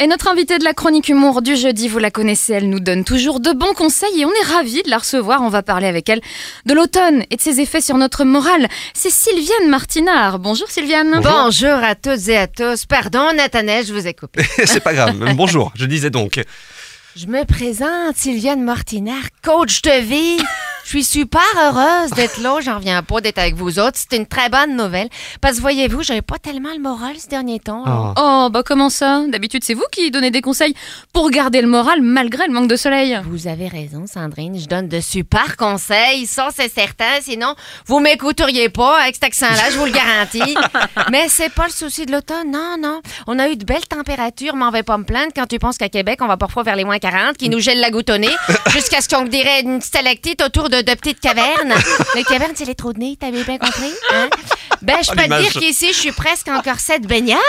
Et notre invitée de la chronique humour du jeudi, vous la connaissez, elle nous donne toujours de bons conseils et on est ravis de la recevoir. On va parler avec elle de l'automne et de ses effets sur notre morale. C'est Sylviane Martinard. Bonjour Sylviane. Bonjour à toutes et à tous. Pardon, Nathanaël, je vous ai coupé. C'est pas grave. Bonjour, je disais donc. Je me présente, Sylviane Martinard, coach de vie. Je suis super heureuse d'être là. J'en reviens pas d'être avec vous autres. C'est une très bonne nouvelle. Parce que voyez-vous, j'avais pas tellement le moral ce dernier temps. Oh. Oh, bah comment ça? D'habitude, c'est vous qui donnez des conseils pour garder le moral malgré le manque de soleil. Vous avez raison, Sandrine. Je donne de super conseils. Ça, c'est certain. Sinon, vous m'écouteriez pas avec cet accent-là, je vous le garantis. mais c'est pas le souci de l'automne. Non, non. On a eu de belles températures, mais on va pas me plaindre quand tu penses qu'à Québec, on va parfois vers les moins 40, qui nous gèlent la nez, jusqu'à ce qu'on dirait une stalactite autour de, de petites cavernes. Les cavernes, c'est les trous de nez. T'avais bien compris? Hein? Ben, je peux te dire qu'ici, je suis presque en corset de baignade.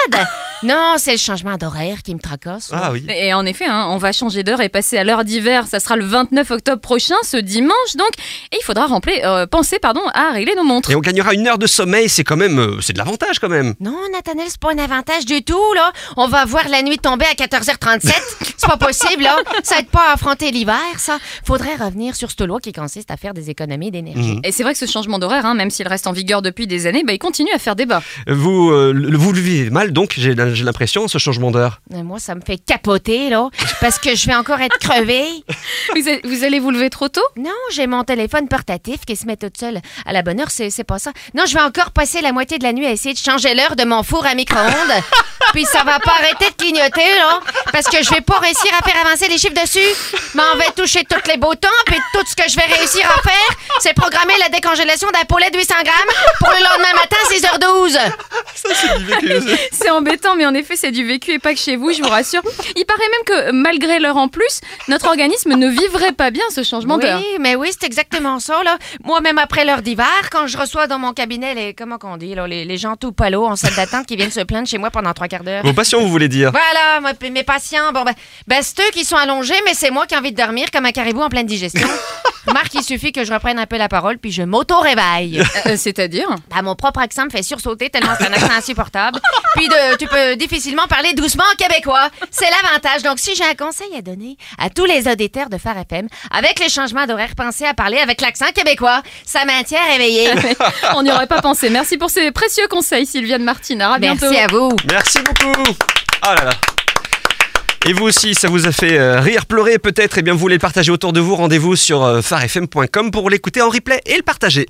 Non, c'est le changement d'horaire qui me tracasse. Ah oui. Et en effet, hein, on va changer d'heure et passer à l'heure d'hiver. Ça sera le 29 octobre prochain, ce dimanche donc. Et il faudra remplir, euh, penser pardon, à régler nos montres. Et on gagnera une heure de sommeil, c'est quand même, euh, c'est de l'avantage quand même. Non, Nathanaël, c'est pas un avantage du tout, là. On va voir la nuit tomber à 14h37. C'est pas possible, là. Ça aide pas à affronter l'hiver, ça. Faudrait revenir sur cette loi qui consiste à faire des économies d'énergie. Mhm. Et c'est vrai que ce changement d'horaire, hein, même s'il reste en vigueur depuis des années, bah, il continue à faire débat. Vous, euh, le- vous le vivez mal, donc j'ai j'ai l'impression, ce changement d'heure. Moi, ça me fait capoter, là. Parce que je vais encore être crevée. Vous, a- vous allez vous lever trop tôt? Non, j'ai mon téléphone portatif qui se met toute seule à la bonne heure, c'est pas ça. Non, je vais encore passer la moitié de la nuit à essayer de changer l'heure de mon four à micro-ondes. Puis ça va pas arrêter de clignoter, là, parce que je vais pas réussir à faire avancer les chiffres dessus. Mais on va toucher tous les beaux temps, puis tout ce que je vais réussir à faire, c'est programmer la décongélation d'un poulet de 800 grammes pour le lendemain matin à 6h12. C'est embêtant, mais en effet, c'est du vécu et pas que chez vous, je vous rassure. Il paraît même que malgré l'heure en plus, notre organisme ne vivrait pas bien ce changement d'heure. Oui, mais oui, c'est exactement ça, là. Moi, même après l'heure d'hiver, quand je reçois dans mon cabinet les, comment qu'on dit, là, les, les gens tout palos en salle d'attente qui viennent se plaindre chez moi pendant trois quarts d'heure. Vos patients, vous voulez dire? Voilà, moi, mes patients, bon, ben, ben c'est eux qui sont allongés, mais c'est moi qui ai envie de dormir comme un caribou en pleine digestion. Marc, il suffit que je reprenne un peu la parole, puis je m'auto-réveille. Euh, C'est-à-dire? Ben, mon propre accent me fait sursauter tellement c'est un accent insupportable. Puis de, tu peux difficilement parler doucement en québécois. C'est l'avantage. Donc, si j'ai un conseil à donner à tous les auditeurs de Phare FM, avec les changements d'horaire, pensez à parler avec l'accent québécois. Ça maintient réveillé. On n'y aurait pas pensé. Merci pour ces précieux conseils, Sylviane Martinard. À bientôt. Merci à vous. Merci beaucoup. Oh là là. Et vous aussi, ça vous a fait euh, rire, pleurer peut-être, et bien vous voulez le partager autour de vous, rendez-vous sur euh, farfm.com pour l'écouter en replay et le partager.